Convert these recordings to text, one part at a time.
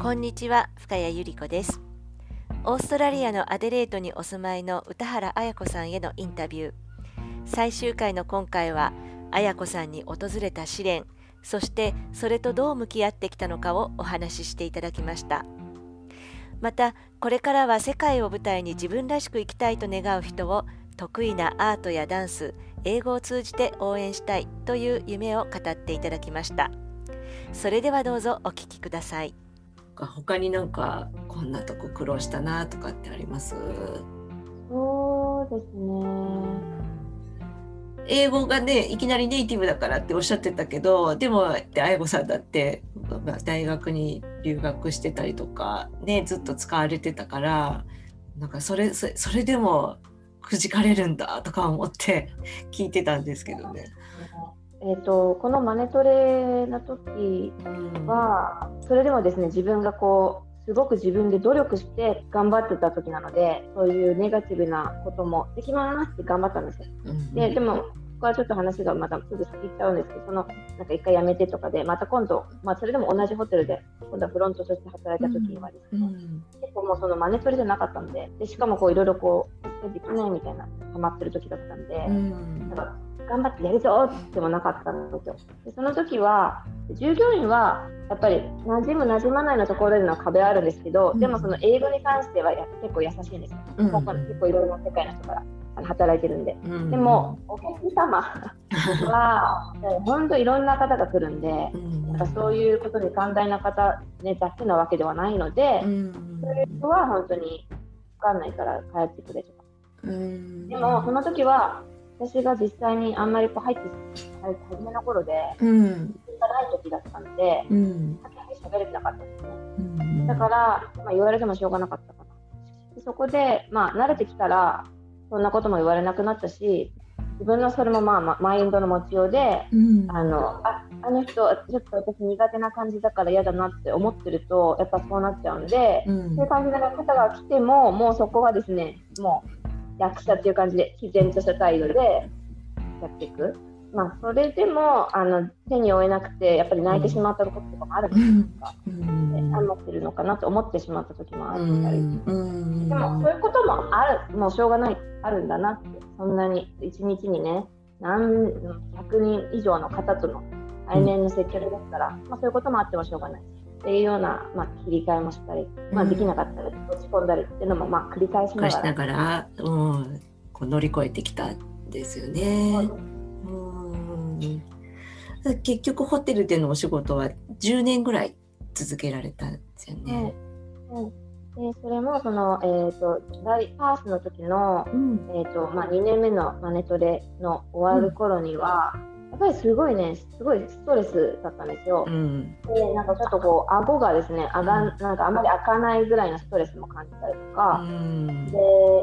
こんにちは深谷由里子です。オーストラリアのアデレードにお住まいの歌原彩子さんへのインタビュー。最終回の今回は彩子さんに訪れた試練そしてそれとどう向き合ってきたのかをお話ししていただきました。またこれからは世界を舞台に自分らしく生きたいと願う人を得意なアートやダンス英語を通じて応援したいという夢を語っていただきました。それではどうぞお聞きください。他になんかこんなとこ苦労したなとかってあります？そうですね英語がねいきなりネイティブだからっておっしゃってたけどでも愛子さんだって、まあ、大学に留学してたりとかねずっと使われてたからなんかそれそれでもくじかれるんだとか思って聞いてたんですけどね。えーと、このマネトレの時は、それでもですね自分がこうすごく自分で努力して頑張ってた時なのでそういうネガティブなこともできますって頑張ったんですよ。ででもここはちょっと話がまたすぐ先行っちゃうんですけどそのなんか一回辞めてとかでまた今度、まあ、それでも同じホテルで今度はフロントとして働いた時にはですね、結構もうそのマネトレじゃなかったんででしかもこういろいろこうできないみたいなハマってる時だったんで、なん。か頑張ってやるぞってもなかったんですよ。でその時は従業員はやっぱり馴染む馴染まないのところでの壁はあるんですけど、うん、でもその英語に関しては結構優しいんですよ。うん、結構いろいろな世界の人から働いてるんで。うん、でもお客様は 本当いろんな方が来るんで、なんかそういうことに寛大な方、ね、だけなわけではないので、そういう人は本当に分かんないから帰ってくれとか。でもその時は私が実際にあんまりこう入って初めの頃で、うん、がない時だったので、うん、喋れてなかったんですね、うん、だから、まあ、言われてもしょうがなかったかな。でそこで、まあ、慣れてきたらそんなことも言われなくなったし自分のそれもまあマインドの持ちようで、うん、あのああの人ちょっと私苦手な感じだから嫌だなって思ってるとやっぱそうなっちゃうんで、うん、そういう感じの方が来てももうそこはですねもう役者っていう感じで自然とした態度でやっていく。まあ、それでもあの手に負えなくてやっぱり泣いてしまったこととかもあるんですか、うってるのかなと思ってしまった時もあったり、うん、でもそういうこともある。もうしょうがないあるんだなって。そんなに一日にね何百人以上の方との対面の接客ですから、まあ、そういうこともあってもしょうがないっていうような、まあ、切り替えもしたり、まあ、できなかったり、落ち込んだりっていうのも、まあ、繰り返しながら。ながら、うん、こう乗り越えてきたんですよね。うん結局ホテルでのお仕事は10年ぐらい続けられたんですよね。うん、うんでそれもその、えーと、パースの時の、うん、えーとまあ、2年目のマネトレの終わる頃には、やっぱりすごいね、すごいストレスだったんですよ。うん、で、なんかちょっとこう、顎がですね、あがん、なんかあんまり開かないぐらいのストレスも感じたりとか、うん、で、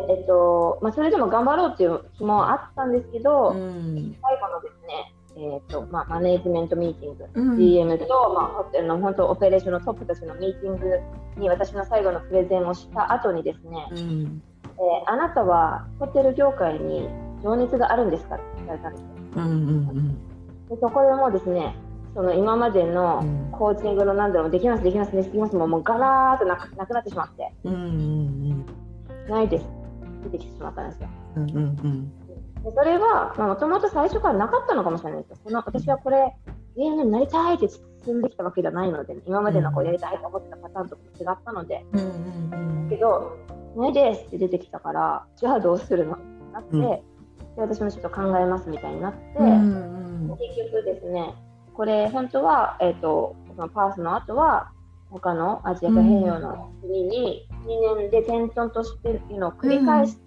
えっと、まあ、それでも頑張ろうっていう気もあったんですけど、うん、最後のですね、えーとまあ、マネージメントミーティング、うん、GM と、まあ、ホテルの本当オペレーションのトップたちのミーティングに私の最後のプレゼンをした後にですね、うん、えー、あなたはホテル業界に情熱があるんですかって聞かれたんですよ。うんうんうん、でそこでもうですねその今までのコーチングの何だろうできますできますできますももうガラーッとなくなくなってしまって、うんうんうん、ないです。出てきてしまったんですよ。うんうんうん。でそれはもともと最初からなかったのかもしれないですよ。この私はこれ GM になりたいって進んできたわけじゃないので、今までのこうやりたいと思ってたパターンと違ったので、うんうんうん、けど、ないですって出てきたから、じゃあどうするのってなって、うんで私もちょっと考えますみたいになって、うんうん、結局ですねこれ本当は、えーと、そのパースの後は他のアジア太平洋の国に2年で転々としていうのを繰り返して、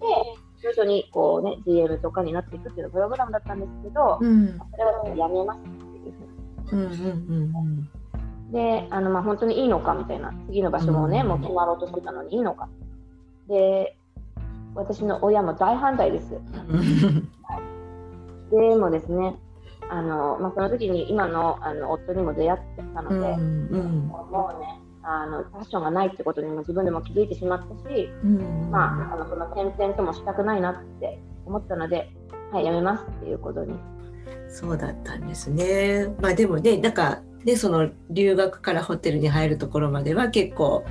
徐々にこう、ね、GM とかになっていくっていうのプログラムだったんですけど、うん、それはやめますっていうふうに。うんうんうん。であのまあ本当にいいのかみたいな。次の場所もね、うん、もう決まろうとしてたのにいいのか。で私の親も大反対です。でもですね、あのまあ、その時に今のあの夫にも出会ってたので、うんうん、もうねあのファッションがないってことにも自分でも気づいてしまったし、うん、まあ、あのその転々ともしたくないなって思ったので、はい、やめますっていうことに。そうだったんですね。まあでもね、なんかでその留学からホテルに入るところまでは結構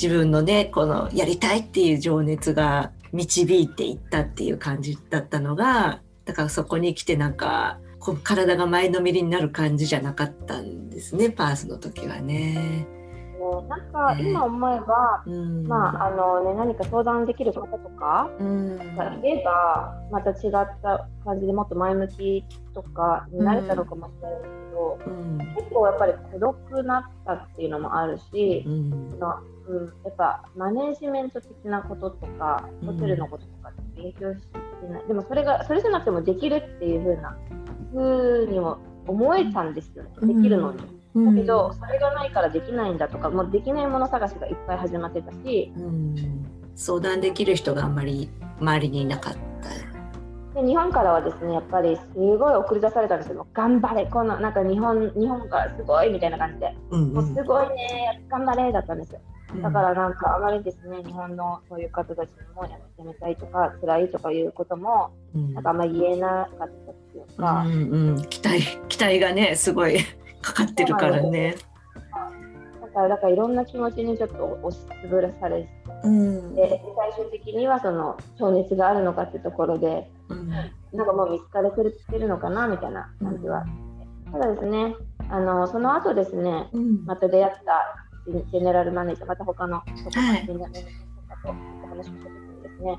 自分のねこのやりたいっていう情熱が導いていったっていう感じだったのがだからそこに来てなんか体が前のめりになる感じじゃなかったんですねパースの時はね。なんか今思えば、うん、まああのね何か相談できる方とか、うん、がいればまた違った感じでもっと前向きとかになれたのかもしれないですけど、うん、結構やっぱり孤独なったっていうのもあるし、うん、のうん、やっぱマネージメント的なこととかホテルのこととかって勉強してない、でもそれがそれじゃなくてもできるっていう風な風にも思えたんですよね、できるのに。だけど、それがないからできないんだとかもうできないもの探しがいっぱい始まってたし、うん、相談できる人があんまり周りにいなかった。で日本からはですねやっぱりすごい送り出されたんですよ。頑張れこのなんか日本日本からすごいみたいな感じで、うんうん、もうすごいね頑張れだったんですよ。だからなんかあまりですね日本のそういう方たちもやめたいとか辛いとかいうことも、うん、なんかあんまり言えなかったっていうか、うんうん、期待期待がねすごいかかってるからね。だからだからいろんな気持ちにちょっと押しつぶらされて、うん、で最終的にはその情熱があるのかってところで、うん、なんかもう見つかれてるのかなみたいな感じは、ただですねあのその後ですね、うん、また出会ったジェネラルマネージャーまた他のジェネラルマネージャーと話をした時にですね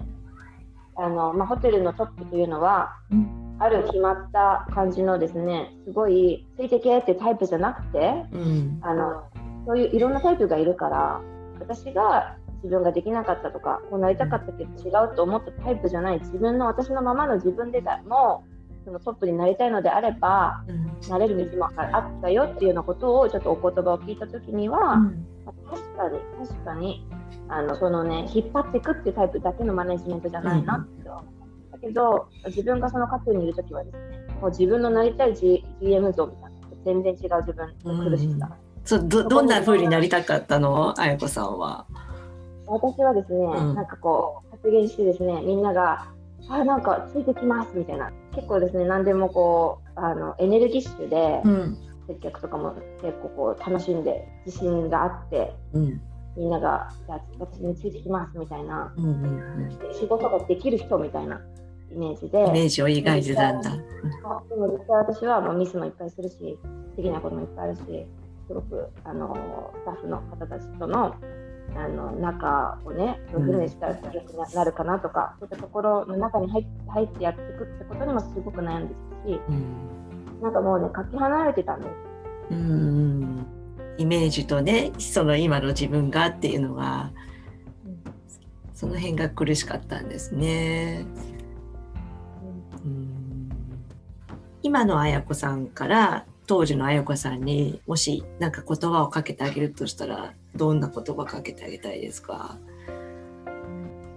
あの、まあ、ホテルのトップというのは、うんある決まった感じのですねすごいついてけってタイプじゃなくて、うん、あのそういういろんなタイプがいるから私が自分ができなかったとかこうなりたかったけど違うと思ったタイプじゃない自分の私のままの自分でもそのトップになりたいのであれば、うん、なれる道もあったよっていうようなことをちょっとお言葉を聞いた時には、うん、確かに確かにあのそのね引っ張っていくっていうタイプだけのマネジメントじゃないなって思けど自分がそのカッにいる時はですねもう自分のなりたい、G、GM 像みたいな全然違う自分の苦しさ、うん、そうどどんな風になりたかったの？あやこさんは。私はですね、うん、なんかこう発言してですねみんながあなんかついてきますみたいな。結構ですね何でもこうあのエネルギッシュで、うん、接客とかも結構こう楽しんで自信があって、うん、みんながじゃあ私についてきますみたいな、うんうんうん、仕事ができる人みたいなイメージで。イメージを描いてたんだ。でも実際私はもうミスもいっぱいするし、できないこともいっぱいあるし、すごくあのスタッフの方たちとのあの中をね、どういうふうにしたら良くなるかなとか、そういったところの中に入って入ってやっていくってことにもすごく悩んでたし、うん、なんかもうね、かけ離れてたんです。うんイメージとね、その今の自分がっていうのが、その辺が苦しかったんですね。今の綾子さんから当時の綾子さんにもし何か言葉をかけてあげるとしたらどんな言葉かけてあげたいですか？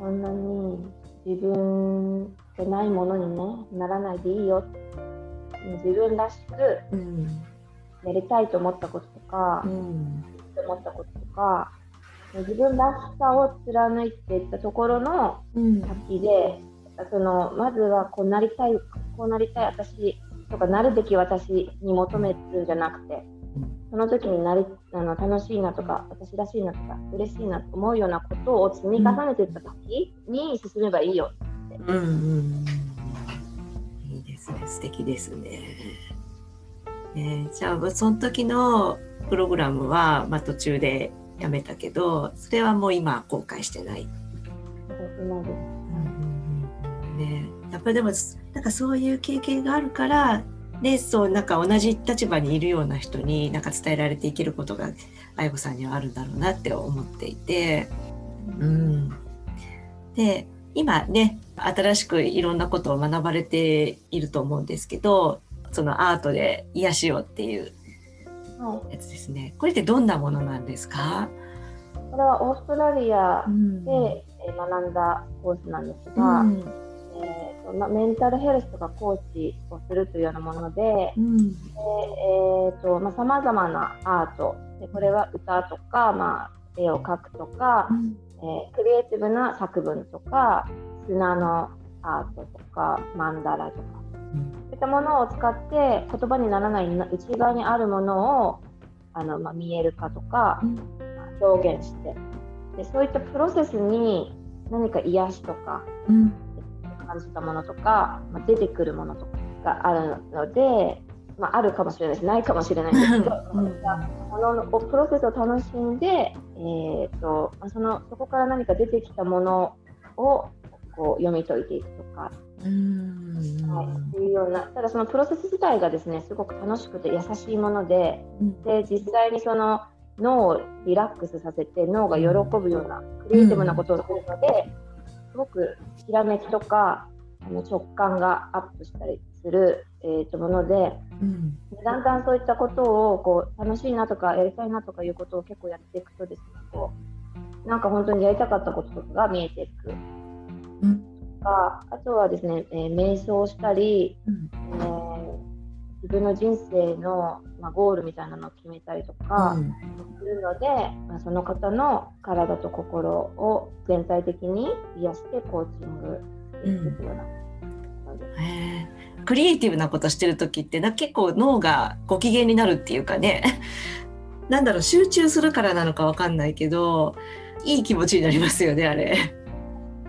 そんなに自分じゃないものに、ね、ならないでいいよ。自分らしくやりたいと思ったこととか、うん、と思ったこととか自分らしさを貫いていったところの先で、うん、そのまずはこうなりたいこうなりたい私とかなるべき私に求めるんじゃなくてその時になりあの楽しいなとか私らしいなとか嬉しいなと思うようなことを積み重ねていった時に進めばいいよって。うんうんいいですね素敵ですね。えー、じゃあその時のプログラムは、まあ、途中でやめたけどそれはもう今後悔してない。ですね、やっぱりでもなんかそういう経験があるからでそうなんか同じ立場にいるような人になんか伝えられていけることが愛子さんにはあるんだろうなって思っていて、うん、で今ね新しくいろんなことを学ばれていると思うんですけどそのアートで癒しをっていうやつですね、これってどんなものなんですか？これはオーストラリアで学んだコースなんですが、うん。えーとま、メンタルヘルスとかコーチをするというようなものでさまざ、まなアートでこれは歌とか、まあ、絵を描くとか、うん、えー、クリエイティブな作文とか砂のアートとかマンダラとか、うん、そういったものを使って言葉にならない内側にあるものをあの、まあ、見えるかとか、表現して。でそういったプロセスに何か癒しとか、感じたものとか、まあ、出てくるものとかがあるので、まあ、あるかもしれないしないかもしれないんですけど、うん、このプロセスを楽しんで、えーとまあ、そのそこから何か出てきたものをこう読み解いていくとか。うん。はい、いうようなただそのプロセス自体がですねすごく楽しくて優しいものでうん、で実際にその脳をリラックスさせて脳が喜ぶようなクリエイティブなことをするので、すごくひらめきとかあの直感がアップしたりする、えー、ともので、うん、だんだんそういったことをこう楽しいなとかやりたいなとかいうことを結構やっていくとですねこうなんか本当にやりたかったこととかが見えていく。うん、あとはですね、えー、瞑想したり、うん、えー、自分の人生の、まあ、ゴールみたいなのを決めたりとかするので、まあ、その方の体と心を全体的に癒してコーチングしていくような。クリエイティブなことしてる時ってな結構脳がご機嫌になるっていうかねなんだろう集中するからなのかわかんないけどいい気持ちになりますよねあれ。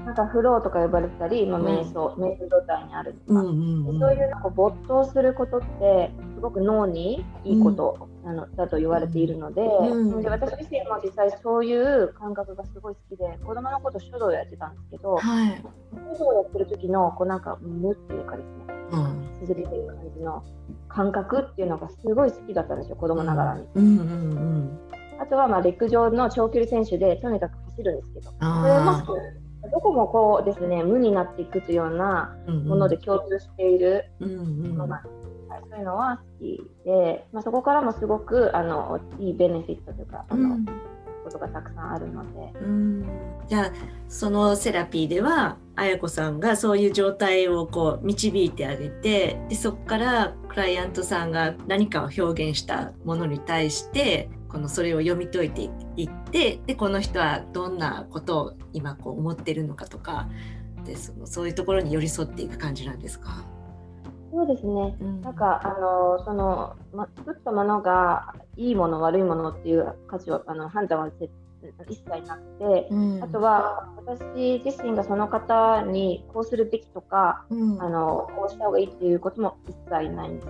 なんかフローとか呼ばれたり、まあ、瞑想、うん、瞑想状態にあるとか、うんうんうん、そういうなんか没頭することってすごく脳にいいこと、うん、あのだと言われているのでうん、で私自身も実際そういう感覚がすごい好きで子供のこと書道やってたんですけど、はい、書道やってる時のこうなんか無っていうかですね続けてる感じの感覚っていうのがすごい好きだったんですよ子供ながらに。うん。うんうん、あとはまあ陸上の長距離選手でとにかく走るんですけどそれもどこもこうですね無になっていくというようなもので共通しているものなんです。はい、そういうのは好きで、まあ、そこからもすごくあのいいベネフィットというかあの、うんことがたくさんあるので。うんじゃあそのセラピーでは綾子さんがそういう状態をこう導いてあげてでそこからクライアントさんが何かを表現したものに対してこのそれを読み解いていってでこの人はどんなことを今こう思ってるのかとかでそのそういうところに寄り添っていく感じなんですか？そうですね、うん、なんかあのその、ま、作ったものがいいもの悪いものっていう価値はあの判断は一切なくて、うん、あとは私自身がその方にこうするべきとか、うん、あのこうした方がいいっていうことも一切ないんです。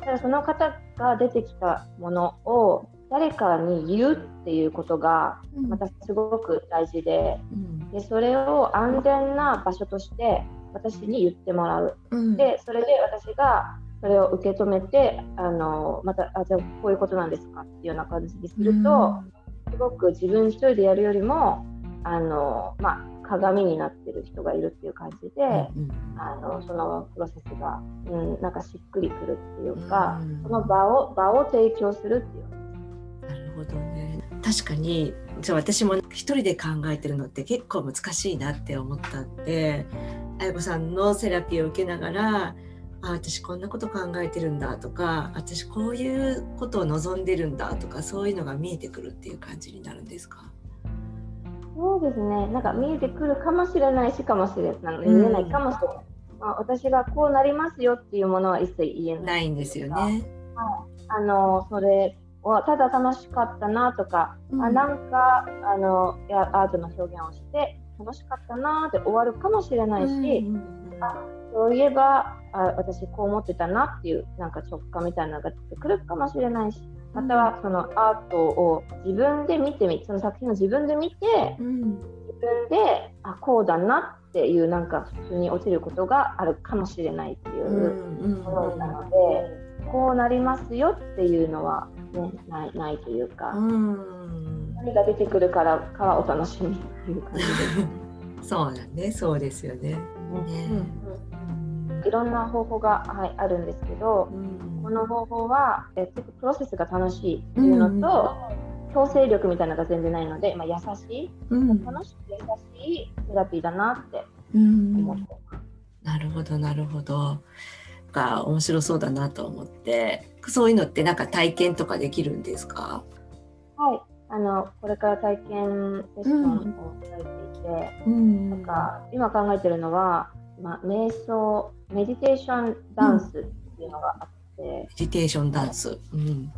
ただその方が出てきたものを誰かに言うっていうことがまたすごく大事でうん、でそれを安全な場所として私に言ってもらう、うん、でそれで私がそれを受け止めてあのまたあじゃあこういうことなんですかっていうような感じにすると、すごく自分一人でやるよりもあの、まあ、鏡になってる人がいるっていう感じで、うん。あのそのプロセスが、うん、なんかしっくりくるっていうか、うん、その場を場を提供するっていうほどね。確かにじゃあ私も一人で考えてるのって結構難しいなって思ったんで綾子さんのセラピーを受けながらあ私こんなこと考えてるんだとか私こういうことを望んでるんだとかそういうのが見えてくるっていう感じになるんですか？そうですね。なんか見えてくるかもしれないしかもしれない。見えないかもしれない、うん、まあ、私がこうなりますよっていうものは一切言えないないんですよね。はい、あのそれはただ楽しかったなとか、うん、あなんかあのアートの表現をして楽しかったなって終わるかもしれないし、うんうんうん、あそういえばあ私こう思ってたなっていうなんか直感みたいなのが出てくるかもしれないしまたはそのアートを自分で見てみその作品を自分で見て、うん、自分であこうだなっていうなんか普通に落ちることがあるかもしれないっていうものなので、こうなりますよっていうのは、ね、ないないというか、何が出てくるからかはお楽しみっていう感じで。す。そうだね。そうですよね。ね。いろんな方法が、はい、あるんですけど、この方法はえプロセスが楽しいっていうのと、強制力みたいなのが全然ないので、まあ、優しい、うん、楽しく優しいセラピーだなって思ってます。なるほどなるほど。が面白そうだなと思って。そういうのってなんか体験とかできるんですか？はい。あのこれから体験セッションをされていて、うん、なんか今考えてるのは、まあ、瞑想メディテーションダンスっていうのがあって、メディテーションダンス。う。ん、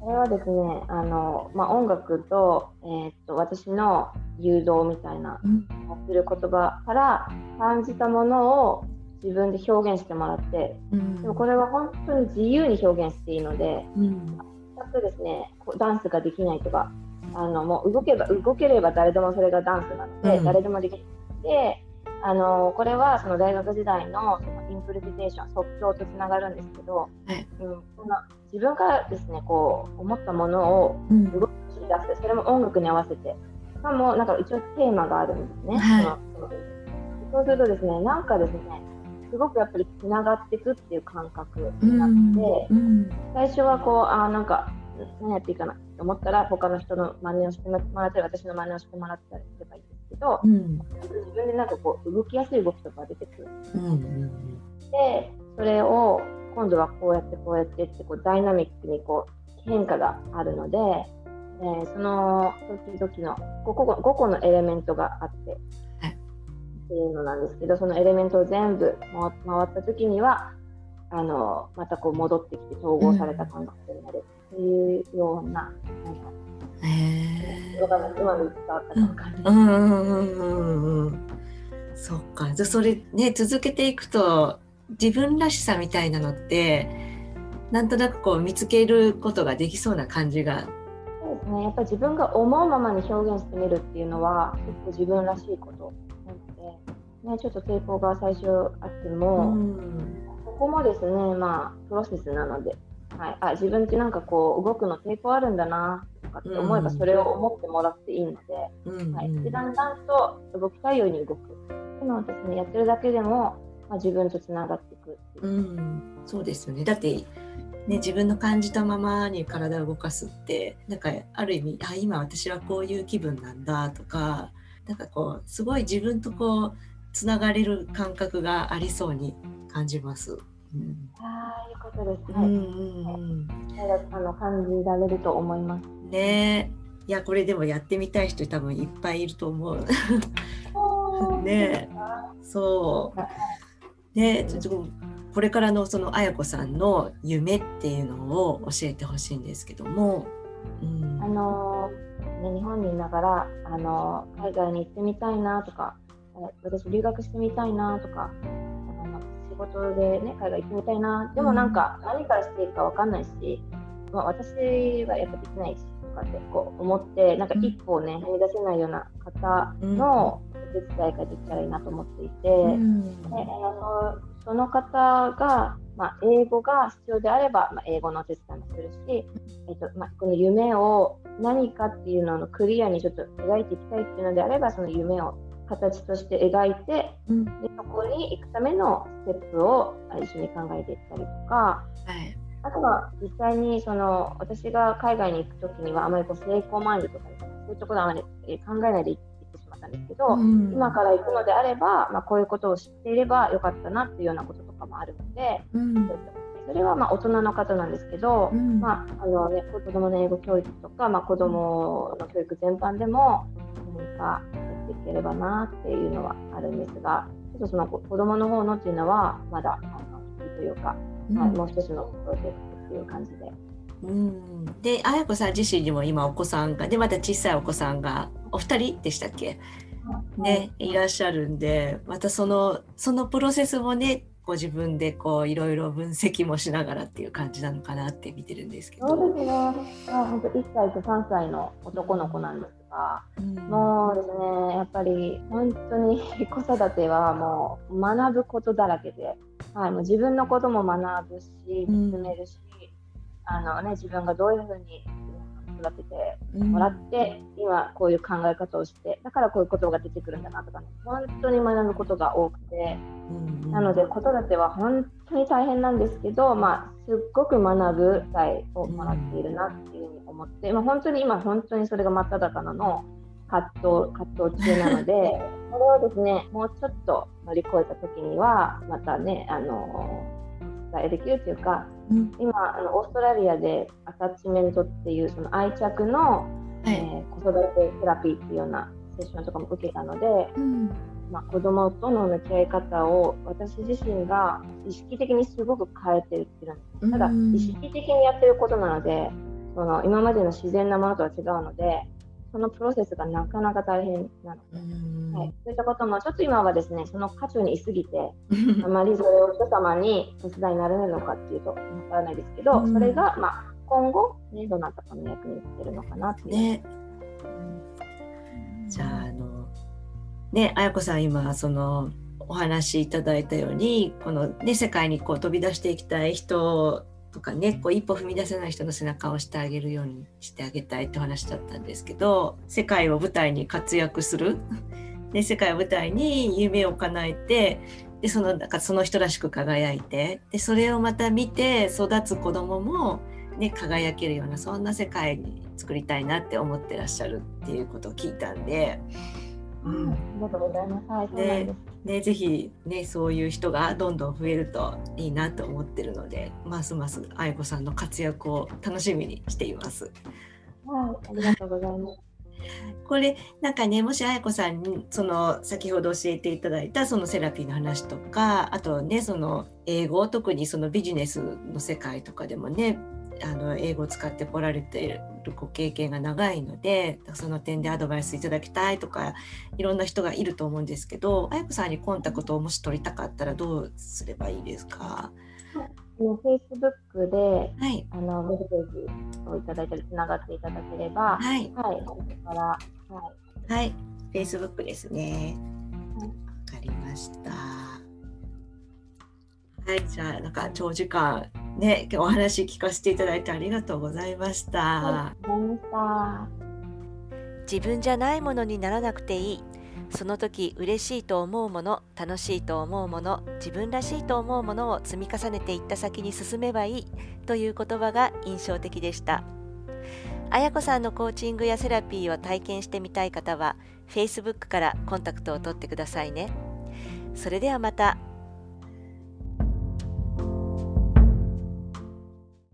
これはですねあの、まあ、音楽と,、えーっと私の誘導みたいなうん、する言葉から感じたものを自分で表現してもらってうん。でもこれは本当に自由に表現していいのでうん、全くですねダンスができないとかあのもう動けば動ければ誰でもそれがダンスなので、うん。誰でもできるであのこれはその大学時代のそのインプレゼンテーション即興とつながるんですけど、はい。うん、その自分からですねこう思ったものをうん、動き出すそれも音楽に合わせてしかもなんか一応テーマがあるんですね、はい。そのそうするとですねなんかですねすごくやっぱりつながっていくっていう感覚になって、うん、最初はこうあーなんか何やっていいかなと思ったら他の人の真似をしてもらったり私の真似をしてもらったりすればいいんですけどうん、自分でなんかこう動きやすい動きとかが出てくる。うん、うん、でそれを今度はこうやってこうやってってこうダイナミックにこう変化があるので、えーその時々の 5, 個5個のエレメントがあって、はいっていうのなんですけどそのエレメントを全部回回った時にはあのまたこう戻ってきて統合された感覚になる。っていうような,、なんかへえわかんない。うまく伝わったかわかん。ない。うんうんうんうんうん。そっか。じゃあそれね続けていくと自分らしさみたいなのってなんとなくこう見つけることができそうな感じが。そうですね、やっぱり自分が思うままに表現してみるっていうのは結構自分らしいことね、ちょっと抵抗が最初あっても、ん。ここもですね、まあ、プロセスなので、はい、あ自分ってなんかこう動くの抵抗あるんだなとかって思えばうん。それを思ってもらっていいので,、うん。はい、でだんだんと動きたいように動く。っていうのをですねやってるだけでも、まあ、自分とつながっていくっていう。う、ん、そうですよね。だって、ね、自分の感じたままに体を動かすってなんかある意味あ今私はこういう気分なんだとかなんかこうすごい自分とこうつながれる感覚がありそうに感じます。うんああいうことですね、うんうんあの感じられると思います。うん、ねえいやこれでもやってみたい人多分いっぱいいると思う。ねえそう。ねえちょっとこれからのその綾子さんの夢っていうのを教えてほしいんですけども。うんあのね、日本にいながら、あの海外に行ってみたいなとか、え私留学してみたいなとか、あの仕事で、ね、海外行ってみたいな、でもなんか何からしていいか分かんないし、まあ、私はやっぱできないしとかってこう思って、なんか一歩をね、踏み出せないような方のお手伝いができたらいいなと思っていて、うん。であのその方が、まあ、英語が必要であれば、まあ、英語のお手伝いもするし、えっとまあ、この夢を何かっていうのをクリアにちょっと描いていきたいっていうのであればその夢を形として描いてうん。でそこに行くためのステップをあ一緒に考えていったりとかはい。あとは実際にその私が海外に行く時にはあまりこう成功マインドとかそういうところはあまりえー考えないで行ってしまったんですけど、うん。今から行くのであれば、まあ、こういうことを知っていればよかったなっていうようなこととかもあるので、うん。それはまあ大人の方なんですけど、うん。まああのね、子供の英語教育とか、まあ、子供の教育全般でも何かやっていければなっていうのはあるんですが、ちょっとその子子供の方のっていうのはまだあのというか、はい、もう一つのプロジェクトっていう感じで。うん。で綾子さん自身にも今お子さんがでまた小さいお子さんがお二人でしたっけ？ね、いらっしゃるんでまたそのそのプロセスもねご自分でこういろいろ分析もしながらっていう感じなのかなって見てるんですけど。そうですね。あ本当1歳と3歳の男の子なんですが、うんもうですね、やっぱり本当に 子育てはもう学ぶことだらけで、はい、もう自分のことも学ぶし、うん見つめるし、あのね、自分がどういうふうに育ててうん。もらって、今こういう考え方をして、だからこういうことが出てくるんだなとかね、本当に学ぶことが多くて、うんなので子育ては本当に大変なんですけど、まあ、すっごく学ぶ機会をもらっているなっていうふうに思って、まあ、本当に今本当にそれが真っ只中の葛藤葛藤中なので これをですねもうちょっと乗り越えた時にはまたねあのお伝えできるというかうん。今あのオーストラリアでアタッチメントっていうその愛着の、はい。えー子育てセラピーっていうようなセッションとかも受けたので、うん。まあ、子供との向き合い方を私自身が意識的にすごく変えてるってるんです。ただ意識的にやってることなのでその今までの自然なものとは違うのでそのプロセスがなかなか大変なので、はい、そういったこともちょっと今はですねその渦中にいすぎて あまりそれを人様に手伝いになれるのかっていうとわからないですけど、それが、まあ、今後、ね、どなたかの役に立てるのかなっていう。ね。じゃああのね綾子さん今そのお話しいただいたようにこの、ね、世界にこう飛び出していきたい人とかねこう一歩踏み出せない人の背中を押してあげるようにしてあげたいって話だったんですけど世界を舞台に活躍する、ね、世界を舞台に夢を叶えてでそのなんかその人らしく輝いてでそれをまた見て育つ子供もね、輝けるようなそんな世界に作りたいなって思ってらっしゃるっていうことを聞いたんで。うん、ありがとうございます。はい、ね、ね、ぜひね、そういう人がどんどん増えるといいなと思ってるので、ますます愛子さんの活躍を楽しみにしています。はい、ありがとうございます。これなんかねもし愛子さんにその先ほど教えていただいたそのセラピーの話とかあとねその英語特にそのビジネスの世界とかでもねあの英語を使ってこられているご経験が長いのでその点でアドバイスいただきたいとかいろんな人がいると思うんですけどあやこさんにコンタクトをもし取りたかったらどうすればいいですか？フェイスブックで、はい、あのメッセージをいただいたりつながっていただければ、はい、はい、それから、はい、はい、フェイスブックですね。わ、はい、かりました。はい、じゃあなんか長時間ね、お話聞かせていただいてありがとうございました。自分じゃないものにならなくていい。その時嬉しいと思うもの、楽しいと思うもの、自分らしいと思うものを積み重ねていった先に進めばいいという言葉が印象的でした。あやこさんのコーチングやセラピーを体験してみたい方は、Facebook からコンタクトを取ってくださいね。それではまた。